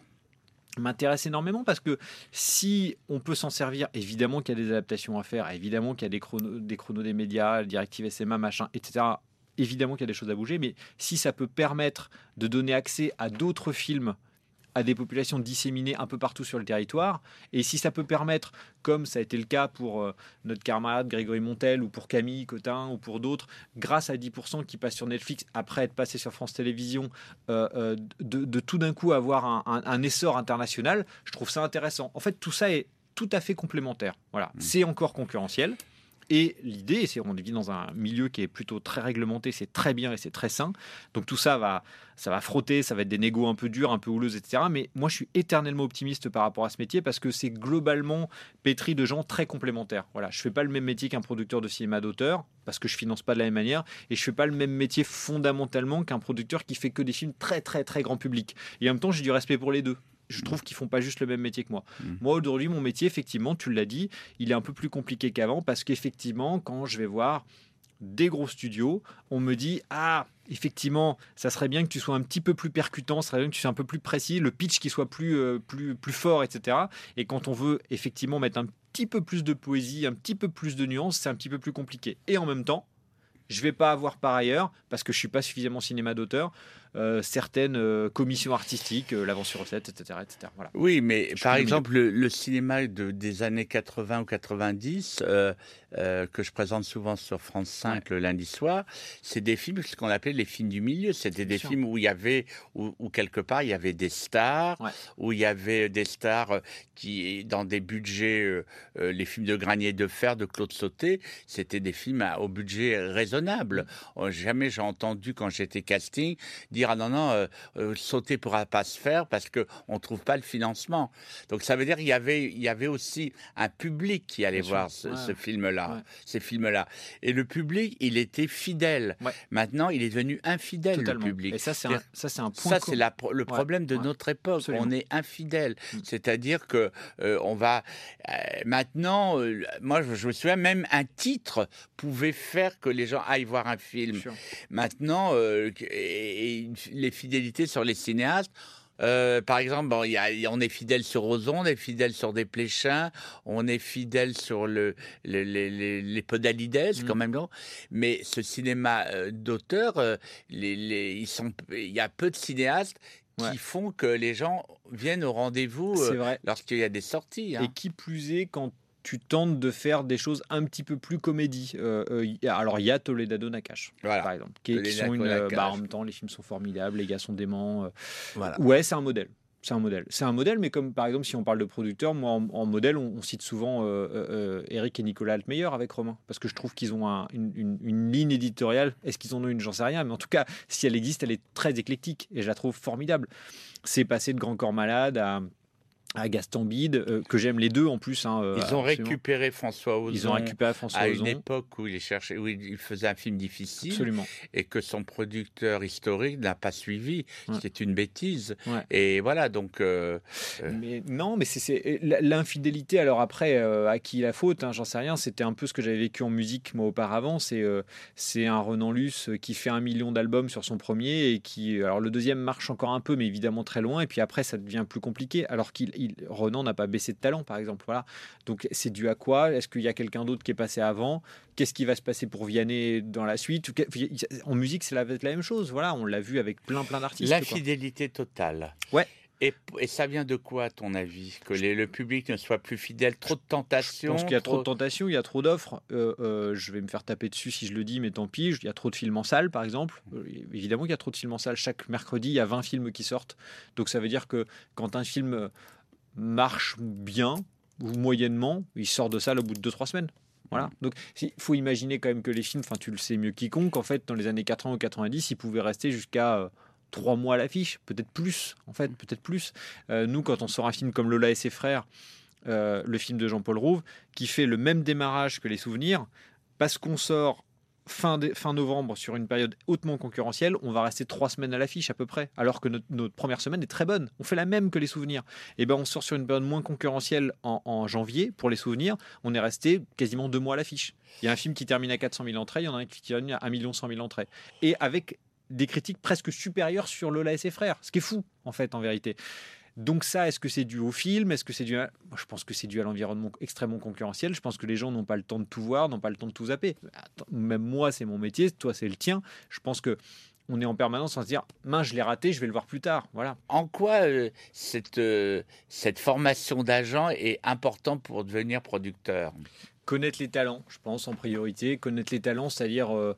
m'intéresse énormément parce que si on peut s'en servir, évidemment qu'il y a des adaptations à faire, évidemment qu'il y a des chronos, des chronos des médias, directive SMA, machin, etc. Évidemment qu'il y a des choses à bouger, mais si ça peut permettre de donner accès à d'autres films à des populations disséminées un peu partout sur le territoire. Et si ça peut permettre, comme ça a été le cas pour euh, notre camarade Grégory Montel ou pour Camille Cotin ou pour d'autres, grâce à 10% qui passent sur Netflix après être passé sur France Télévisions, euh, euh, de, tout d'un coup avoir un, essor international, je trouve ça intéressant. En fait, tout ça est tout à fait complémentaire. Voilà, mmh. c'est encore concurrentiel. Et l'idée, c'est qu'on vit dans un milieu qui est plutôt très réglementé, c'est très bien et c'est très sain. Donc tout ça va, ça va frotter, ça va être des négos un peu durs, un peu houleuses, etc. Mais moi, je suis éternellement optimiste par rapport à ce métier parce que c'est globalement pétri de gens très complémentaires. Voilà, je fais pas le même métier qu'un producteur de cinéma d'auteur parce que je finance pas de la même manière et je fais pas le même métier fondamentalement qu'un producteur qui fait que des films très très très grand public. Et en même temps, j'ai du respect pour les deux. Je trouve qu'ils font pas juste le même métier que moi. Mm. Moi, aujourd'hui, mon métier, effectivement, tu l'as dit, il est un peu plus compliqué qu'avant parce qu'effectivement, quand je vais voir des gros studios, on me dit Ah, effectivement, ça serait bien que tu sois un petit peu plus percutant, ça serait bien que tu sois un peu plus précis, le pitch qui soit plus, euh, plus, plus fort, etc. Et quand on veut effectivement mettre un petit peu plus de poésie, un petit peu plus de nuances, c'est un petit peu plus compliqué. Et en même temps, je vais pas avoir par ailleurs, parce que je suis pas suffisamment cinéma d'auteur, euh, certaines euh, commissions artistiques, euh, l'avance sur recette, etc., etc. Voilà. Oui, mais Je par exemple, le, le cinéma de, des années 80 ou 90, euh, euh, que je présente souvent sur France 5 le lundi soir, c'est des films, ce qu'on appelait les films du milieu. C'était des sûr. films où il y avait, où, où quelque part, il y avait des stars, Ouais. où il y avait des stars qui, dans des budgets, les films de Granier de Fer, de Claude Sauté, c'était des films à- au budget raisonnable. Mm. Euh, Jamais j'ai entendu, quand j'étais casting, dire ah non non euh, euh, sauter pourra pas se faire parce que on trouve pas le financement. Donc ça veut dire qu'il y avait il y avait aussi un public qui allait Bien voir ce, ouais. ce film-là, Ouais. ces films-là. Et le public, il était fidèle. Ouais. Maintenant, il est devenu infidèle Totalement. le public. Et ça, c'est un, ça, c'est un point. Ça, c'est le problème de notre époque. Absolument. On est infidèle. Mm. C'est-à-dire que euh, on va maintenant. moi, je, je me souviens même un titre pouvait faire que les gens aillent voir un film. Maintenant, et, les fidélités sur les cinéastes. euh, par exemple, bon, il y a- y a- on est fidèle sur Ozon, on est fidèle sur Desplechin, on est fidèle sur le, le- les, les, les Podalides, Mm. quand même. non? Mais ce cinéma euh, d'auteur, euh, les, les- ils sont, il y a peu de cinéastes qui Ouais. font que les gens viennent au rendez-vous C'est vrai. lorsqu'il y a des sorties. hein. Et qui plus est, quand tu tentes de faire des choses un petit peu plus comédie. Euh, euh, alors, il y a Toledado Nakash, Voilà. par exemple, qui, sont une. euh, bah, en même temps, les films sont formidables, les gars sont déments. Voilà. Ouais, c'est un modèle. C'est un modèle. C'est un modèle, mais comme par exemple, si on parle de producteurs, moi en, en modèle, on, on cite souvent euh, euh, euh, Eric et Nicolas Altmeyer avec Romain, parce que je trouve qu'ils ont un- une, une- une ligne éditoriale. Est-ce qu'ils en ont une? J'en sais rien, mais en tout cas, si elle existe, elle est très éclectique et je la trouve formidable. C'est passé de Grand Corps Malade à, à Gaston Bide, euh, que j'aime les deux en plus. hein, euh, Ils ont absolument. récupéré François Ozon Ils ont récupéré François à Ozon. une époque où il, cherchait, où il faisait un film difficile Absolument. et que son producteur historique n'a pas suivi, Ouais. ce qui est une bêtise. Ouais. Et voilà, donc euh. Mais non, mais c'est- c'est l'infidélité. Alors après, à qui la faute hein, J'en sais rien. C'était un peu ce que j'avais vécu en musique moi auparavant. C'est c'est un Renan Luce qui fait un million d'albums sur son premier et qui, alors le deuxième marche encore un peu, mais évidemment très loin. Et puis après, ça devient plus compliqué. Alors qu'il il- Renan n'a pas baissé de talent, par exemple. Voilà. Donc c'est dû à quoi? Est-ce qu'il y a quelqu'un d'autre qui est passé avant? Qu'est-ce qui va se passer pour Vianney dans la suite? En musique, c'est la, la même chose. Voilà, on l'a vu avec plein plein d'artistes. quoi. l'infidélité totale. Ouais. Et, et ça vient de quoi, à ton avis? Que les- le public ne soit plus fidèle? Trop de Je tentations pense qu'il y a trop de tentations, il y a trop d'offres. Euh, euh, je vais me faire taper dessus si je le dis, mais tant pis. Il y a trop de films en salle, par exemple. Euh, évidemment qu'il y a trop de films en salle. Chaque mercredi, il y a 20 films qui sortent. Donc ça veut dire que quand un film marche bien ou moyennement, il sort de salle au bout de 2-3 semaines. Voilà. Donc il faut imaginer quand même que les films, enfin tu le sais mieux quiconque, en fait, dans les années 80 ou 90, ils pouvaient rester jusqu'à... euh, trois mois à l'affiche, peut-être plus, en fait, peut-être plus. Euh, nous, quand on sort un film comme Lola et ses frères, euh, le film de Jean-Paul Rouve, qui fait le même démarrage que les souvenirs, parce qu'on sort fin, fin novembre sur une période hautement concurrentielle, on va rester trois semaines à l'affiche à peu près, alors que notre, première semaine est très bonne. On fait la même que les souvenirs. Et ben on sort sur une période moins concurrentielle en, en janvier pour les souvenirs. On est resté quasiment deux mois à l'affiche. Il y a un film qui termine à 400 000 entrées, il y en a un qui termine à 1 100 000 entrées. Et avec des critiques presque supérieures sur Lola et ses frères, ce qui est fou en fait en vérité. Donc ça, est-ce que c'est dû au film? Est-ce que c'est dû à... Moi, je pense que c'est dû à l'environnement extrêmement concurrentiel. Je pense que les gens n'ont pas le temps de tout voir, n'ont pas le temps de tout zapper. Attends, même moi, c'est mon métier, toi, c'est le tien. Je pense que on est en permanence à se dire, mince, je l'ai raté, je vais le voir plus tard. Voilà. En quoi euh, cette, euh, cette formation d'agent est importante pour devenir producteur? Connaître les talents, je pense, en priorité. Connaître les talents, c'est-à-dire, euh,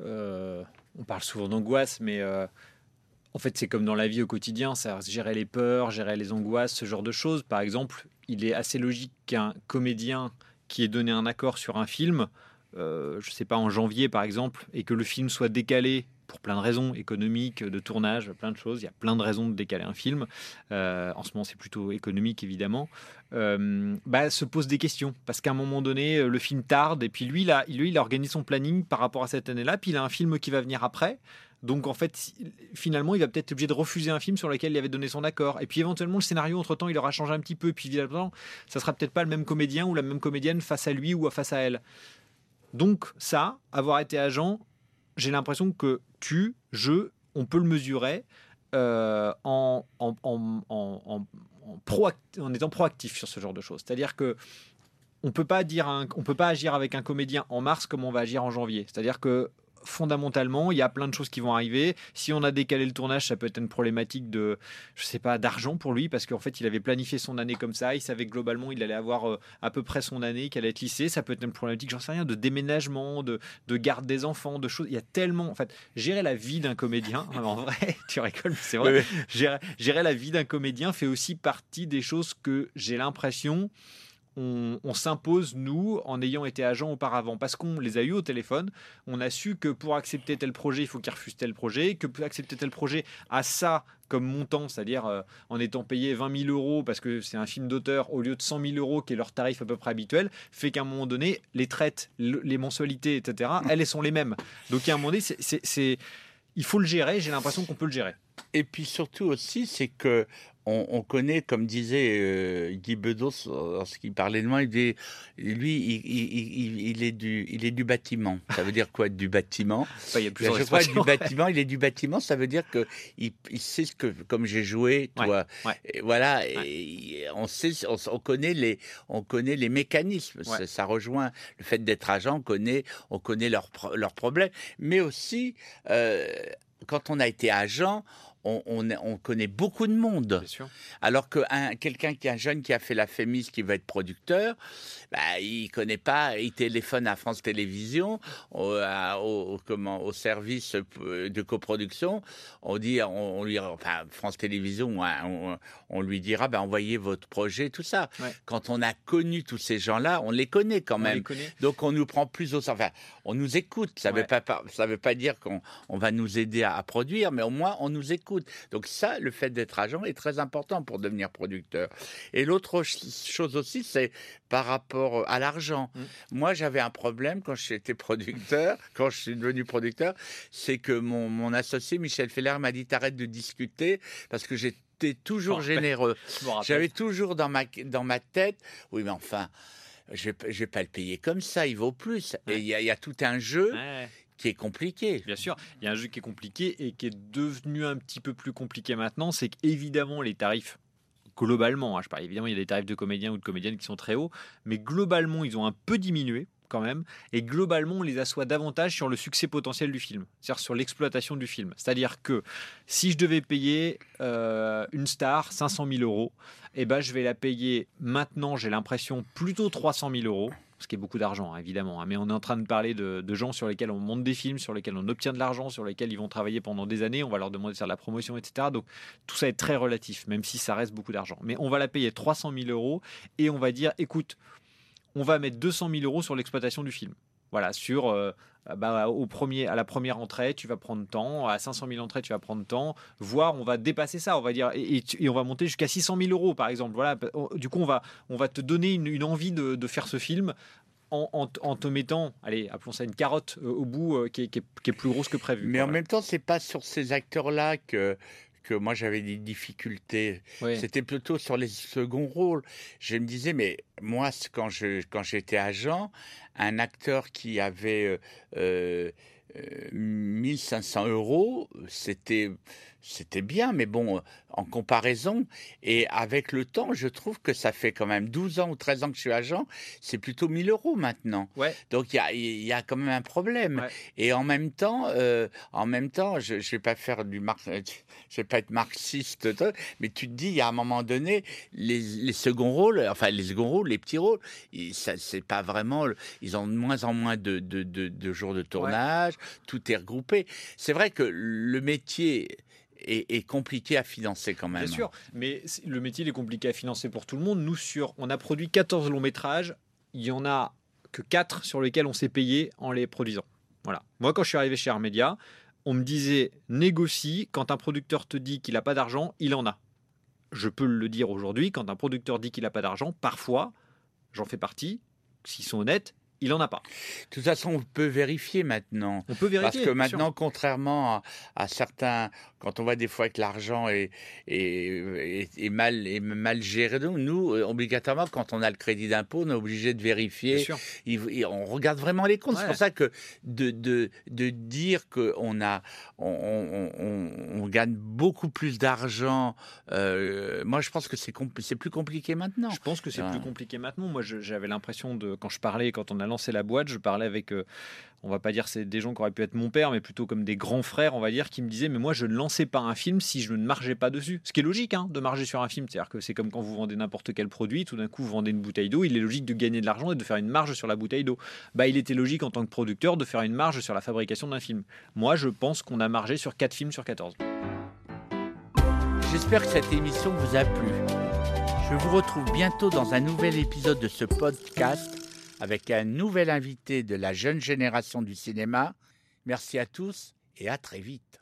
euh, on parle souvent d'angoisse, mais en fait, c'est comme dans la vie au quotidien, ça gérer les peurs, gérer les angoisses, ce genre de choses. Par exemple, il est assez logique qu'un comédien qui ait donné un accord sur un film, euh, je ne sais pas, en janvier par exemple, et que le film soit décalé pour plein de raisons économiques, de tournage, plein de choses. Il y a plein de raisons de décaler un film. Euh, en ce moment, c'est plutôt économique, évidemment. Euh, bah, se pose des questions. Parce qu'à un moment donné, le film tarde. Et puis lui, là, lui, il organise son planning par rapport à cette année-là. Puis il a un film qui va venir après. Donc en fait, finalement, il va peut-être être obligé de refuser un film sur lequel il avait donné son accord. Et puis éventuellement, le scénario, entre-temps, il aura changé un petit peu. Puis évidemment, ça sera peut-être pas le même comédien ou la même comédienne face à lui ou face à elle. Donc ça, avoir été agent, j'ai l'impression que tu, je, on peut le mesurer euh, en, en, en, en, en étant proactif sur ce genre de choses. C'est-à-dire que on on peut pas agir avec un comédien en mars comme on va agir en janvier. C'est-à-dire que fondamentalement, il y a plein de choses qui vont arriver. Si on a décalé le tournage, ça peut être une problématique de, je sais pas, d'argent pour lui, parce qu'en fait, il avait planifié son année comme ça. Il savait que globalement, il allait avoir euh, à peu près son année, qu'elle allait être lissée. Ça peut être une problématique, j'en sais rien, de déménagement, de, de, garde des enfants, de choses. Il y a tellement, en fait, gérer la vie d'un comédien, <laughs> en vrai, tu rigoles, c'est vrai. Gérer, gérer la vie d'un comédien fait aussi partie des choses que j'ai l'impression on, s'impose, nous, en ayant été agent auparavant, parce qu'on les a eu au téléphone, on a su que pour accepter tel projet, il faut qu'ils refusent tel projet, que pour accepter tel projet à ça comme montant, c'est-à-dire euh, en étant payé 20 000 euros parce que c'est un film d'auteur au lieu de 100 000 euros qui est leur tarif à peu près habituel, fait qu'à un moment donné, les traites, les mensualités, etc., elles sont les mêmes. Donc à un moment donné, c'est, il faut le gérer, j'ai l'impression qu'on peut le gérer. Et puis surtout aussi, c'est que on, connaît, comme disait euh, Guy Bedos lorsqu'il parlait de moi, il dit, lui, il, est du, il est du bâtiment. Ça veut dire quoi, du bâtiment? Il y a plusieurs Je crois du bâtiment, il est du bâtiment, ça veut dire que il, sait ce que, comme j'ai joué, toi, Et voilà, et on sait, on, connaît les, on connaît les mécanismes. Ça, rejoint le fait d'être agent, on connaît, on connaît leurs leurs problèmes, mais aussi euh, quand on a été agent, on, connaît beaucoup de monde. Alors que quelqu'un qui est un jeune qui a fait la FEMIS, qui veut être producteur, bah, il connaît pas, il téléphone à France Télévisions, au, comment, au service de coproduction. On dit, on, lui, enfin, France Télévisions, on, lui dira, bah, envoyez votre projet, tout ça. Quand on a connu tous ces gens-là, on les connaît quand même. Donc on nous prend plus au enfin, on nous écoute. Ça ne veut pas, ça veut pas dire qu'on va nous aider à produire, mais au moins on nous écoute. Donc ça, le fait d'être agent est très important pour devenir producteur. Et l'autre chose aussi, c'est par rapport à l'argent. Mmh. Moi, j'avais un problème quand j'étais producteur, <laughs> quand je suis devenu producteur, c'est que mon, associé Michel Feller m'a dit t'arrêtes de discuter parce que j'étais toujours <laughs> généreux. J'avais toujours dans ma, dans ma tête, oui, mais enfin, je ne vais, pas le payer comme ça, il vaut plus. Et il y, a tout un jeu qui est compliqué. Bien sûr, il y a un jeu qui est compliqué et qui est devenu un petit peu plus compliqué maintenant, c'est qu'évidemment les tarifs globalement, hein, je parle évidemment il y a des tarifs de comédiens ou de comédiennes qui sont très hauts, mais globalement ils ont un peu diminué quand même, et globalement on les assoit davantage sur le succès potentiel du film, c'est-à-dire sur l'exploitation du film. C'est-à-dire que si je devais payer euh, une star 500 000 euros, eh ben, je vais la payer maintenant, j'ai l'impression, plutôt 300 000 euros ce qui est beaucoup d'argent, hein, évidemment. Hein. mais on est en train de parler de, gens sur lesquels on monte des films, sur lesquels on obtient de l'argent, sur lesquels ils vont travailler pendant des années. On va leur demander de faire de la promotion, etc. Donc tout ça est très relatif, même si ça reste beaucoup d'argent. Mais on va la payer 300 000 euros et on va dire, écoute, on va mettre 200 000 euros sur l'exploitation du film. Voilà, sur euh, bah, au premier, à la première entrée, tu vas prendre temps, à 500 000 entrées, tu vas prendre temps, voire on va dépasser ça, on va dire, et, on va monter jusqu'à 600 000 euros, par exemple. Voilà, du coup, on va, on va te donner une, envie de, faire ce film en, te mettant, allez, appelons ça une carotte euh, au bout euh, qui, est, plus grosse que prévu. Mais en même temps, c'est pas sur ces acteurs-là que que moi j'avais des difficultés. C'était plutôt sur les seconds rôles. Je me disais, mais moi, quand je quand j'étais agent, un acteur qui avait euh, 1500 euh, euros, c'était c'était bien, mais bon, en comparaison, et avec le temps, je trouve que ça fait quand même 12 ans ou 13 ans que je suis agent, c'est plutôt 1000 euros maintenant. Ouais. Donc il y a, y a, quand même un problème. Et en même temps, euh, en même temps, je ne vais pas faire du mar... <laughs> je vais pas être marxiste, mais tu te dis, il y a un moment donné, les, les seconds rôles, enfin les seconds rôles, les petits rôles, ça c'est pas vraiment, ils ont de moins en moins de, de, de, jours de tournage, tout est regroupé. C'est vrai que le métier est, compliqué à financer quand même. Bien sûr, mais le métier est compliqué à financer pour tout le monde. Nous, sur, on a produit 14 longs métrages, il y en a que 4 sur lesquels on s'est payé en les produisant. Voilà. Moi, quand je suis arrivé chez Armédia, on me disait négocie, quand un producteur te dit qu'il n'a pas d'argent, il en a. Je peux le dire aujourd'hui, quand un producteur dit qu'il n'a pas d'argent, parfois, j'en fais partie, s'ils sont honnêtes, il n'en a pas. De toute façon, on peut vérifier maintenant. On peut vérifier. Parce que maintenant, contrairement à, certains, quand on voit des fois que l'argent est, est, mal, est mal géré, nous, euh, obligatoirement, quand on a le crédit d'impôt, on est obligé de vérifier. on regarde vraiment les comptes. C'est pour ça que de, de, de dire qu'on a, on, on, gagne beaucoup plus d'argent, euh, moi, je pense que c'est plus compliqué maintenant. Je pense que c'est plus compliqué maintenant. Moi, j'avais l'impression de, quand je parlais, quand on a la boîte, je parlais avec, euh, on va pas dire c'est des gens qui auraient pu être mon père, mais plutôt comme des grands frères, on va dire, qui me disaient, mais moi je ne lançais pas un film si je ne margeais pas dessus. Ce qui est logique, hein, de marger sur un film. C'est-à-dire que c'est comme quand vous vendez n'importe quel produit, tout d'un coup vous vendez une bouteille d'eau, il est logique de gagner de l'argent et de faire une marge sur la bouteille d'eau. Bah, il était logique en tant que producteur de faire une marge sur la fabrication d'un film. Moi, je pense qu'on a margé sur 4 films sur 14. J'espère que cette émission vous a plu. Je vous retrouve bientôt dans un nouvel épisode de ce podcast avec un nouvel invité de la jeune génération du cinéma. Merci à tous et à très vite.